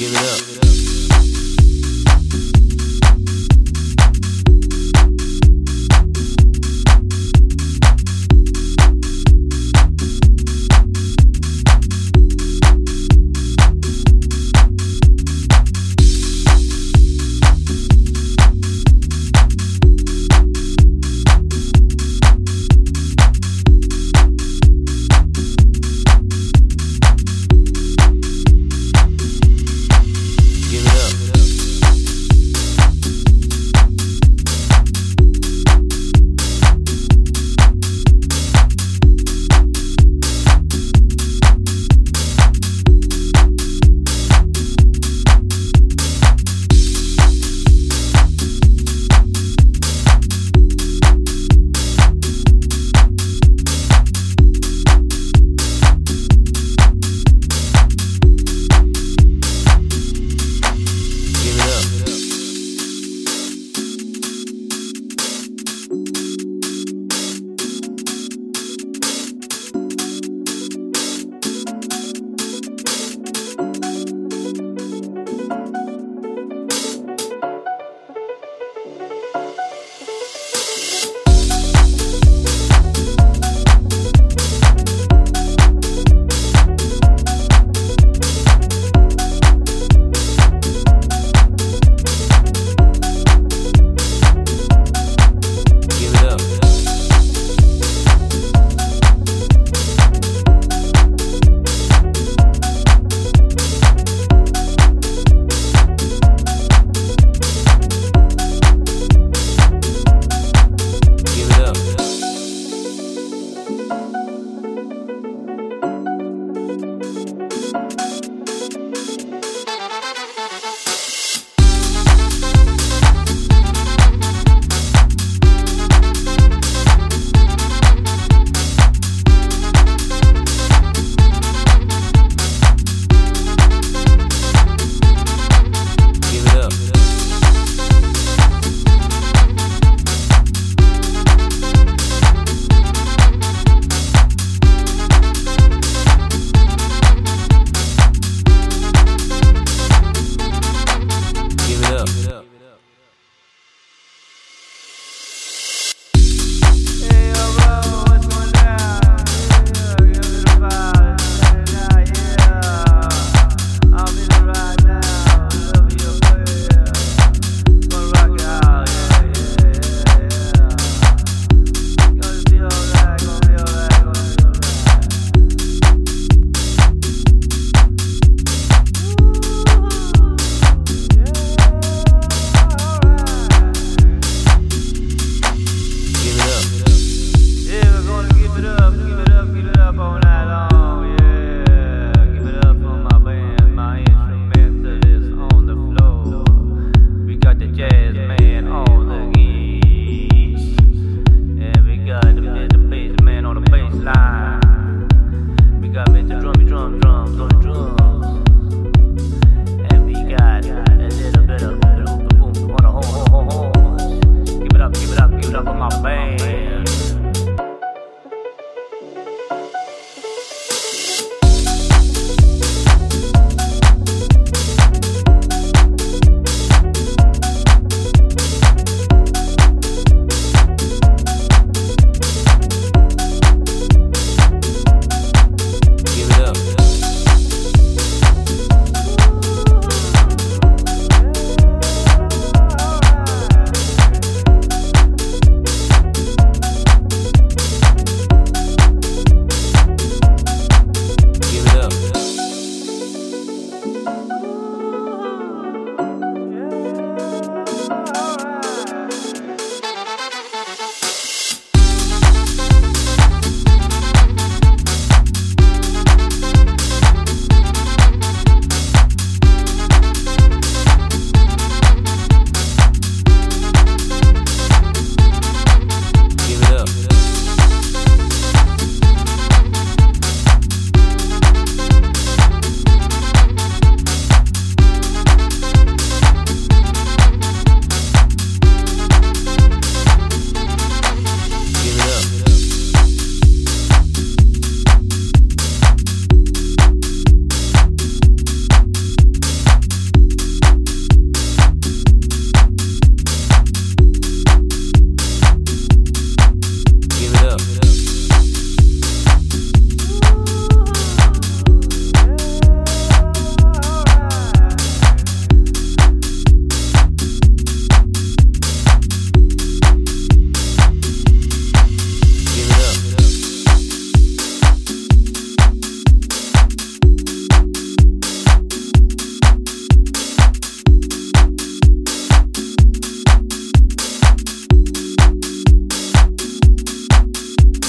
Give it up.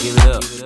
Give it up.